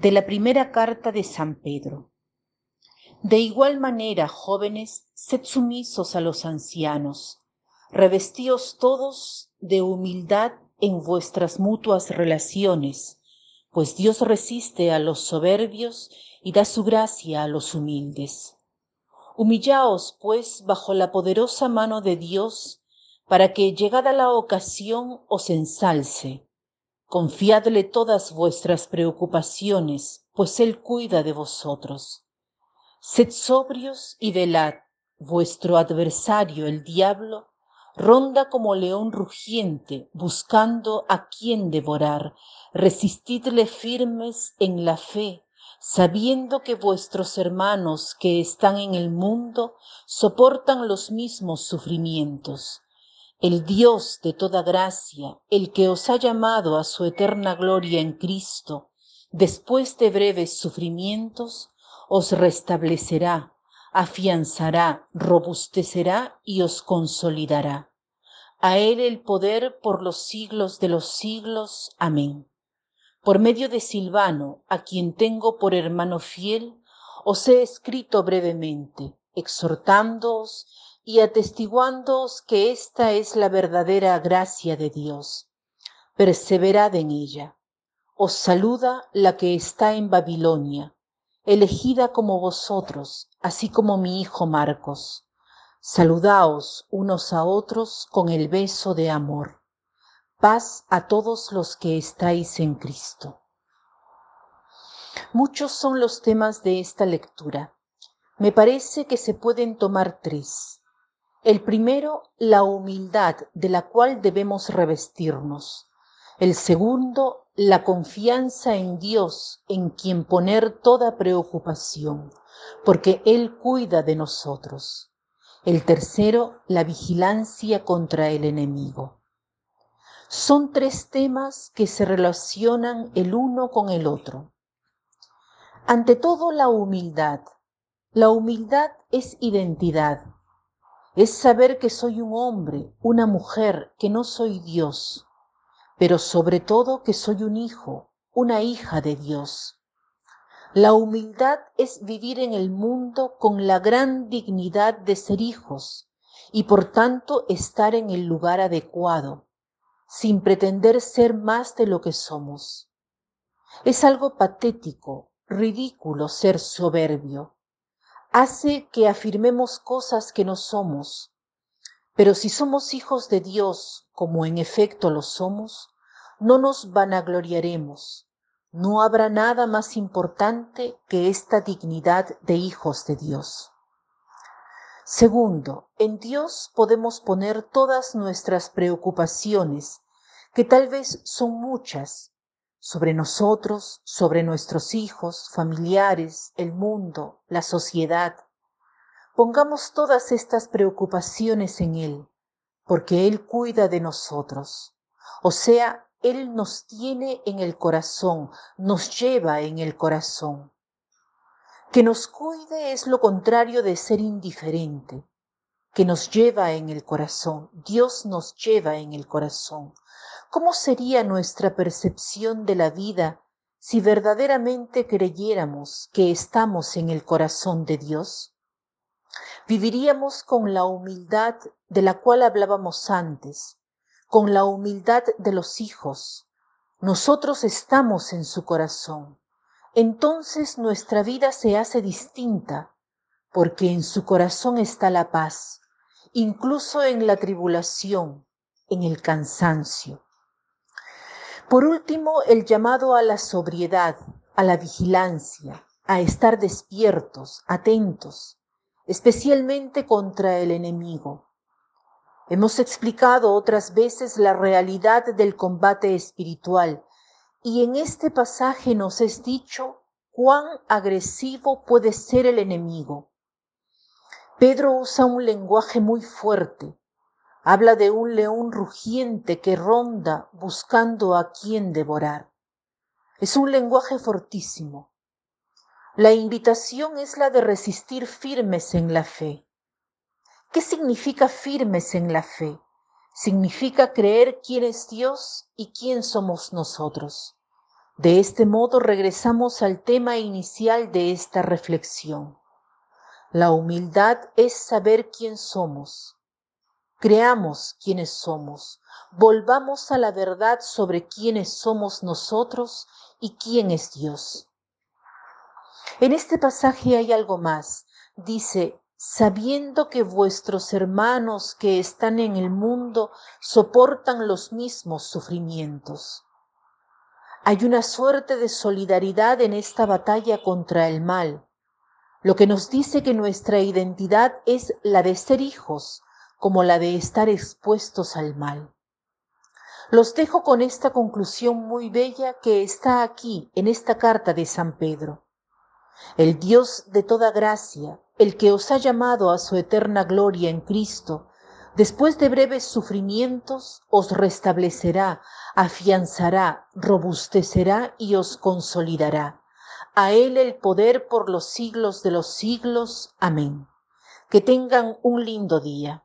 de la primera carta de San Pedro. De igual manera, jóvenes, sed sumisos a los ancianos, revestíos todos de humildad en vuestras mutuas relaciones, pues Dios resiste a los soberbios y da su gracia a los humildes. Humillaos, pues, bajo la poderosa mano de Dios, para que, llegada la ocasión, os ensalce. Confiadle todas vuestras preocupaciones, pues Él cuida de vosotros. Sed sobrios y velad, vuestro adversario, el diablo, ronda como león rugiente, buscando a quien devorar. Resistidle firmes en la fe, sabiendo que vuestros hermanos que están en el mundo soportan los mismos sufrimientos. El Dios de toda gracia, el que os ha llamado a su eterna gloria en Cristo, después de breves sufrimientos, os restablecerá, afianzará, robustecerá y os consolidará. A Él el poder por los siglos de los siglos. Amén. Por medio de Silvano, a quien tengo por hermano fiel, os he escrito brevemente, exhortándoos y atestiguándoos que esta es la verdadera gracia de Dios. Perseverad en ella. Os saluda la que está en Babilonia elegida como vosotros, así como mi hijo Marcos. Saludaos unos a otros con el beso de amor. Paz a todos los que estáis en Cristo. Muchos son los temas de esta lectura. Me parece que se pueden tomar tres. El primero, la humildad de la cual debemos revestirnos. El segundo, la confianza en Dios, en quien poner toda preocupación, porque Él cuida de nosotros. El tercero, la vigilancia contra el enemigo. Son tres temas que se relacionan el uno con el otro. Ante todo, la humildad. La humildad es identidad. Es saber que soy un hombre, una mujer, que no soy Dios pero sobre todo que soy un hijo, una hija de Dios. La humildad es vivir en el mundo con la gran dignidad de ser hijos y por tanto estar en el lugar adecuado, sin pretender ser más de lo que somos. Es algo patético, ridículo ser soberbio. Hace que afirmemos cosas que no somos. Pero si somos hijos de Dios, como en efecto lo somos, no nos vanagloriaremos. No habrá nada más importante que esta dignidad de hijos de Dios. Segundo, en Dios podemos poner todas nuestras preocupaciones, que tal vez son muchas, sobre nosotros, sobre nuestros hijos, familiares, el mundo, la sociedad. Pongamos todas estas preocupaciones en Él, porque Él cuida de nosotros. O sea, él nos tiene en el corazón, nos lleva en el corazón. Que nos cuide es lo contrario de ser indiferente, que nos lleva en el corazón. Dios nos lleva en el corazón. ¿Cómo sería nuestra percepción de la vida si verdaderamente creyéramos que estamos en el corazón de Dios? Viviríamos con la humildad de la cual hablábamos antes, con la humildad de los hijos. Nosotros estamos en su corazón. Entonces nuestra vida se hace distinta, porque en su corazón está la paz, incluso en la tribulación, en el cansancio. Por último, el llamado a la sobriedad, a la vigilancia, a estar despiertos, atentos, especialmente contra el enemigo. Hemos explicado otras veces la realidad del combate espiritual y en este pasaje nos es dicho cuán agresivo puede ser el enemigo. Pedro usa un lenguaje muy fuerte. Habla de un león rugiente que ronda buscando a quien devorar. Es un lenguaje fortísimo. La invitación es la de resistir firmes en la fe. ¿Qué significa firmes en la fe? Significa creer quién es Dios y quién somos nosotros. De este modo regresamos al tema inicial de esta reflexión. La humildad es saber quién somos. Creamos quiénes somos. Volvamos a la verdad sobre quiénes somos nosotros y quién es Dios. En este pasaje hay algo más. Dice, sabiendo que vuestros hermanos que están en el mundo soportan los mismos sufrimientos. Hay una suerte de solidaridad en esta batalla contra el mal, lo que nos dice que nuestra identidad es la de ser hijos, como la de estar expuestos al mal. Los dejo con esta conclusión muy bella que está aquí en esta carta de San Pedro. El Dios de toda gracia, el que os ha llamado a su eterna gloria en Cristo, después de breves sufrimientos, os restablecerá, afianzará, robustecerá y os consolidará. A Él el poder por los siglos de los siglos. Amén. Que tengan un lindo día.